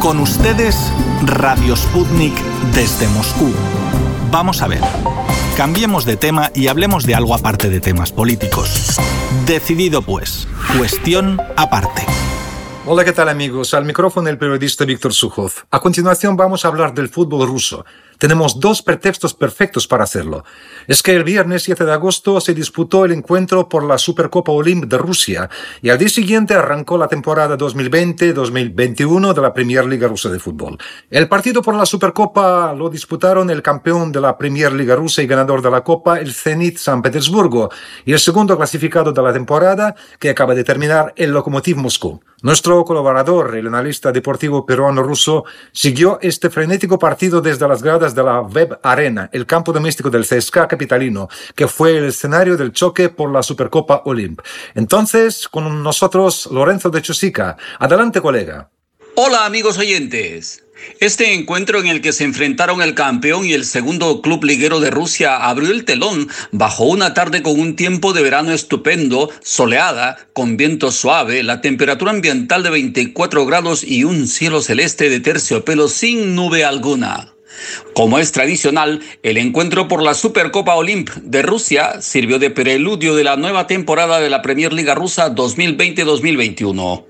Con ustedes, Radio Sputnik desde Moscú. Vamos a ver. Cambiemos de tema y hablemos de algo aparte de temas políticos. Decidido pues. Cuestión aparte. Hola, ¿qué tal amigos? Al micrófono el periodista Víctor Sujov. A continuación vamos a hablar del fútbol ruso. Tenemos dos pretextos perfectos para hacerlo. Es que el viernes 7 de agosto se disputó el encuentro por la Supercopa Olymp de Rusia y al día siguiente arrancó la temporada 2020-2021 de la Premier Liga rusa de fútbol. El partido por la Supercopa lo disputaron el campeón de la Premier Liga rusa y ganador de la Copa, el Zenit San Petersburgo, y el segundo clasificado de la temporada que acaba de terminar, el Lokomotiv Moscú. Nuestro colaborador, el analista deportivo peruano-ruso, siguió este frenético partido desde las gradas de la Web Arena, el campo doméstico del CSKA capitalino, que fue el escenario del choque por la Supercopa Olymp. Entonces, con nosotros, Lorenzo de Chosica. Adelante, colega. Hola, amigos oyentes. Este encuentro en el que se enfrentaron el campeón y el segundo club liguero de Rusia abrió el telón bajo una tarde con un tiempo de verano estupendo, soleada, con viento suave, la temperatura ambiental de 24 grados y un cielo celeste de terciopelo sin nube alguna. Como es tradicional, el encuentro por la Supercopa Olymp de Rusia sirvió de preludio de la nueva temporada de la Premier Liga rusa 2020-2021.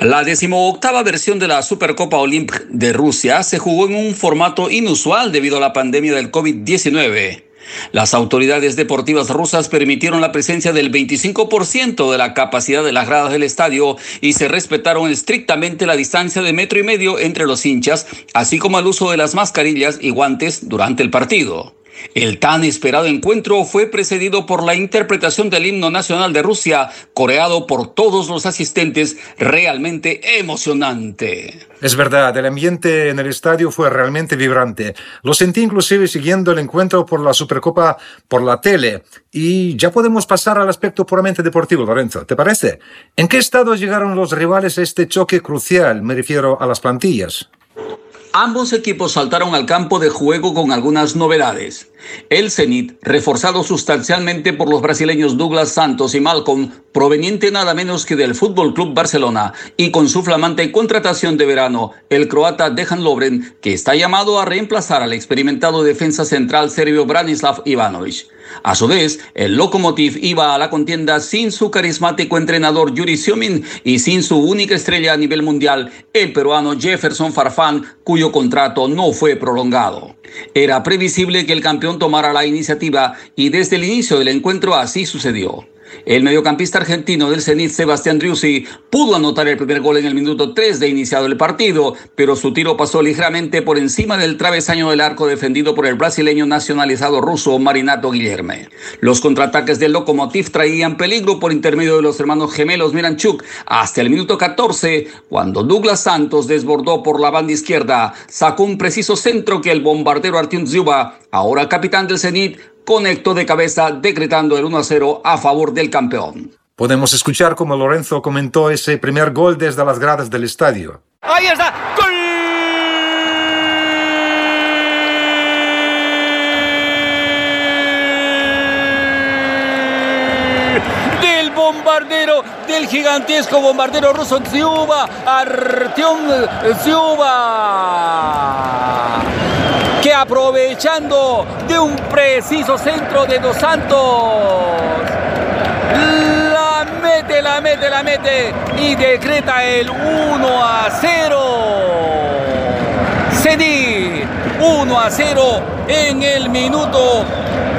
La decimoctava versión de la Supercopa Olymp de Rusia se jugó en un formato inusual debido a la pandemia del COVID-19. Las autoridades deportivas rusas permitieron la presencia del 25% de la capacidad de las gradas del estadio y se respetaron estrictamente la distancia de metro y medio entre los hinchas, así como el uso de las mascarillas y guantes durante el partido. El tan esperado encuentro fue precedido por la interpretación del himno nacional de Rusia, coreado por todos los asistentes, realmente emocionante. Es verdad, el ambiente en el estadio fue realmente vibrante. Lo sentí inclusive siguiendo el encuentro por la Supercopa por la tele. Y ya podemos pasar al aspecto puramente deportivo, Lorenzo. ¿Te parece? ¿En qué estado llegaron los rivales a este choque crucial? Me refiero a las plantillas. Ambos equipos saltaron al campo de juego con algunas novedades. El Zenit, reforzado sustancialmente por los brasileños Douglas Santos y Malcolm, proveniente nada menos que del Fútbol Club Barcelona, y con su flamante contratación de verano, el croata Dejan Lovren, que está llamado a reemplazar al experimentado defensa central serbio Branislav Ivanovic. A su vez, el Lokomotiv iba a la contienda sin su carismático entrenador Yuri Siomin y sin su única estrella a nivel mundial, el peruano Jefferson Farfán, cuyo contrato no fue prolongado. Era previsible que el campeón tomara la iniciativa y desde el inicio del encuentro así sucedió. El mediocampista argentino del Zenit, Sebastián Driussi, pudo anotar el primer gol en el minuto 3 de iniciado el partido, pero su tiro pasó ligeramente por encima del travesaño del arco defendido por el brasileño nacionalizado ruso Marinato Guillerme. Los contraataques del Lokomotiv traían peligro por intermedio de los hermanos gemelos Miranchuk hasta el minuto 14, cuando Douglas Santos desbordó por la banda izquierda, sacó un preciso centro que el bombardero Artyom Zuba, ahora capitán del Zenit, conectó de cabeza decretando el 1 a 0 a favor del campeón. Podemos escuchar como Lorenzo comentó ese primer gol desde las gradas del estadio. Ahí está, gol. Del bombardero, del gigantesco bombardero ruso Zyuba, Artyom Zyuba que aprovechando de un preciso centro de Dos Santos, la mete, la mete, la mete y decreta el 1 a 0. Cedí 1 a 0 en el minuto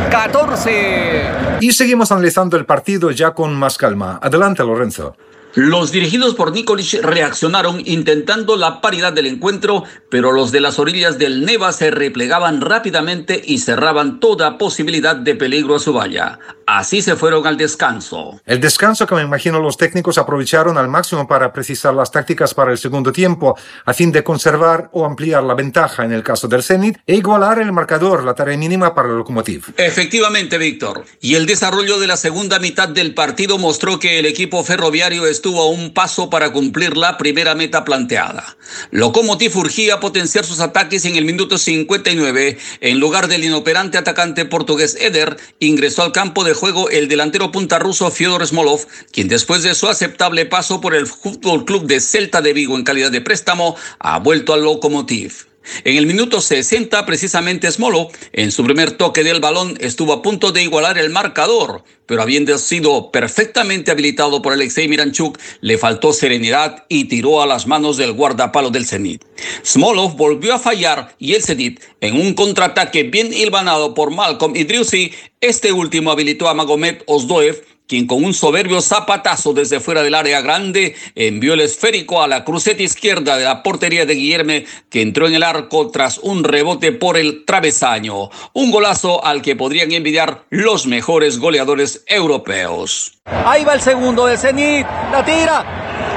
14. Y seguimos analizando el partido ya con más calma. Adelante, Lorenzo. Los dirigidos por Nikolic reaccionaron intentando la paridad del encuentro, pero los de las orillas del Neva se replegaban rápidamente y cerraban toda posibilidad de peligro a su valla. Así se fueron al descanso. El descanso que me imagino los técnicos aprovecharon al máximo para precisar las tácticas para el segundo tiempo, a fin de conservar o ampliar la ventaja en el caso del Zenit e igualar el marcador, la tarea mínima para el Lokomotiv. Efectivamente, Víctor. Y el desarrollo de la segunda mitad del partido mostró que el equipo ferroviario estuvo a un paso para cumplir la primera meta planteada. Lokomotiv urgía potenciar sus ataques en el minuto 59. En lugar del inoperante atacante portugués Eder, ingresó al campo de juego el delantero punta ruso Fyodor Smolov, quien después de su aceptable paso por el Fútbol Club de Celta de Vigo en calidad de préstamo, ha vuelto al Lokomotiv. En el minuto 60, precisamente Smolo, en su primer toque del balón, estuvo a punto de igualar el marcador, pero habiendo sido perfectamente habilitado por Alexei Miranchuk, le faltó serenidad y tiró a las manos del guardapalo del Zenit. Smolov volvió a fallar y el Zenit, en un contraataque bien hilvanado por Malcolm Idriusi, este último habilitó a Magomed Osdoev quien con un soberbio zapatazo desde fuera del área grande envió el esférico a la cruceta izquierda de la portería de Guillerme, que entró en el arco tras un rebote por el travesaño. Un golazo al que podrían envidiar los mejores goleadores europeos. Ahí va el segundo de Zenit, la tira.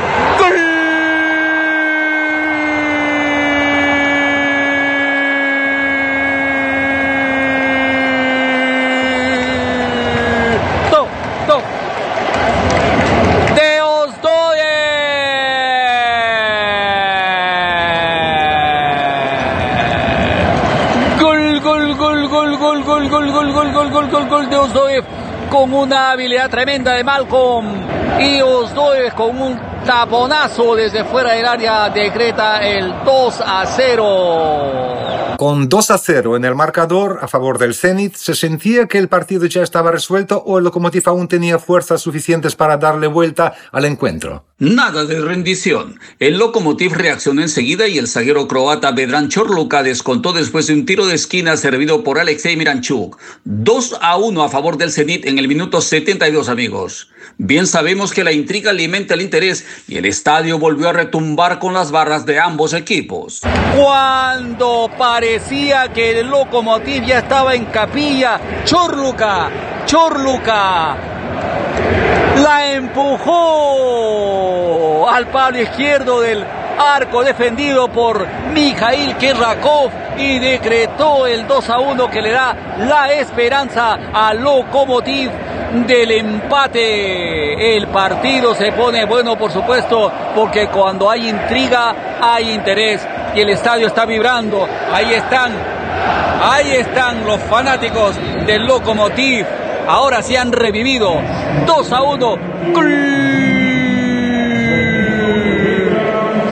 Con una habilidad tremenda de Malcolm y Osdoe con un taponazo desde fuera del área decreta el 2 a 0. Con 2 a 0 en el marcador a favor del Zenit, ¿se sentía que el partido ya estaba resuelto o el Lokomotiv aún tenía fuerzas suficientes para darle vuelta al encuentro? Nada de rendición. El Lokomotiv reaccionó enseguida y el zaguero croata Vedran Chorluka descontó después de un tiro de esquina servido por Alexei Miranchuk. 2 a 1 a favor del Zenit en el minuto 72, amigos. Bien sabemos que la intriga alimenta el interés y el estadio volvió a retumbar con las barras de ambos equipos. Cuando parecía que el Lokomotiv ya estaba en capilla, Chorluka, Chorluka la empujó al palo izquierdo del arco defendido por Mikhail Kerakov y decretó el 2 a 1 que le da la esperanza al Lokomotiv del empate. El partido se pone bueno, por supuesto, porque cuando hay intriga hay interés y el estadio está vibrando. Ahí están, ahí están los fanáticos del Lokomotiv Ahora sí han revivido. 2 a 1.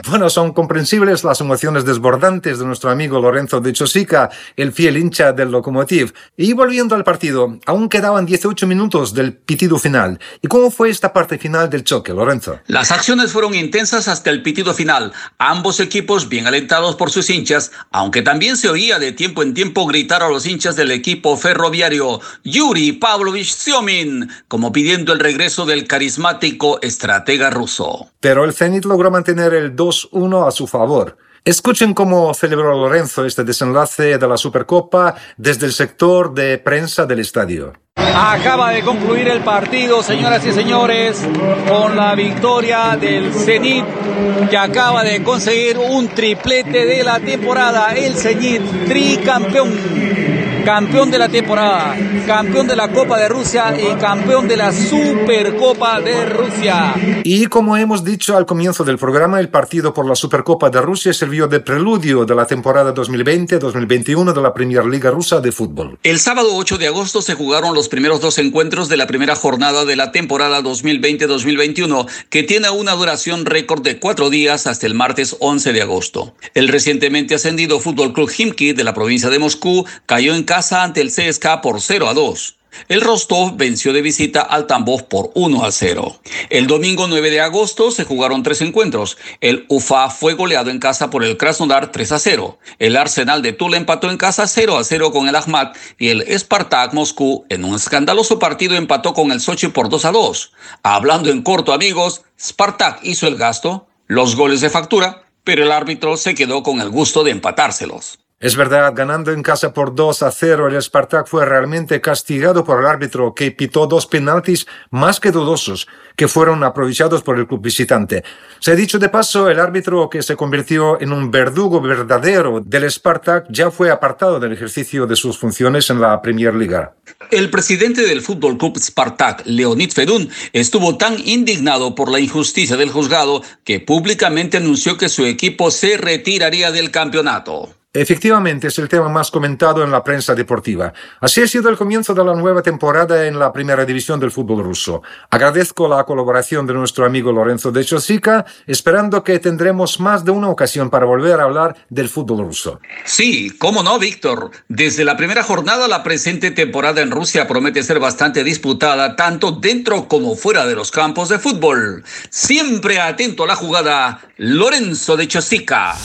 Bueno, son comprensibles las emociones desbordantes de nuestro amigo Lorenzo de Chosica, el fiel hincha del Lokomotiv. Y volviendo al partido, aún quedaban 18 minutos del pitido final. ¿Y cómo fue esta parte final del choque, Lorenzo? Las acciones fueron intensas hasta el pitido final. Ambos equipos bien alentados por sus hinchas, aunque también se oía de tiempo en tiempo gritar a los hinchas del equipo ferroviario Yuri Pavlovich Siomin, como pidiendo el regreso del carismático estratega ruso. Pero el Zenit logró mantener el 2 uno a su favor. Escuchen cómo celebró Lorenzo este desenlace de la Supercopa desde el sector de prensa del estadio. Acaba de concluir el partido, señoras y señores, con la victoria del Zenit, que acaba de conseguir un triplete de la temporada. El Zenit, tricampeón campeón de la temporada, campeón de la Copa de Rusia y campeón de la Supercopa de Rusia. Y como hemos dicho al comienzo del programa, el partido por la Supercopa de Rusia sirvió de preludio de la temporada 2020-2021 de la Premier Liga rusa de fútbol. El sábado 8 de agosto se jugaron los primeros dos encuentros de la primera jornada de la temporada 2020-2021, que tiene una duración récord de cuatro días hasta el martes 11 de agosto. El recientemente ascendido Fútbol Club Himki de la provincia de Moscú cayó en casa ante el CSKA por 0 a 2. El Rostov venció de visita al Tambov por 1 a 0. El domingo 9 de agosto se jugaron tres encuentros. El Ufa fue goleado en casa por el Krasnodar 3 a 0. El Arsenal de Tula empató en casa 0 a 0 con el Ahmad y el Spartak Moscú en un escandaloso partido empató con el Sochi por 2 a 2. Hablando en corto amigos, Spartak hizo el gasto, los goles de factura, pero el árbitro se quedó con el gusto de empatárselos. Es verdad, ganando en casa por 2 a 0, el Spartak fue realmente castigado por el árbitro que pitó dos penaltis más que dudosos, que fueron aprovechados por el club visitante. Se ha dicho de paso, el árbitro que se convirtió en un verdugo verdadero del Spartak ya fue apartado del ejercicio de sus funciones en la Premier Liga. El presidente del Fútbol Club Spartak, Leonid Fedun, estuvo tan indignado por la injusticia del juzgado que públicamente anunció que su equipo se retiraría del campeonato. Efectivamente, es el tema más comentado en la prensa deportiva. Así ha sido el comienzo de la nueva temporada en la primera división del fútbol ruso. Agradezco la colaboración de nuestro amigo Lorenzo de Chosica, esperando que tendremos más de una ocasión para volver a hablar del fútbol ruso. Sí, cómo no, Víctor. Desde la primera jornada, la presente temporada en Rusia promete ser bastante disputada, tanto dentro como fuera de los campos de fútbol. Siempre atento a la jugada, Lorenzo de Chosica.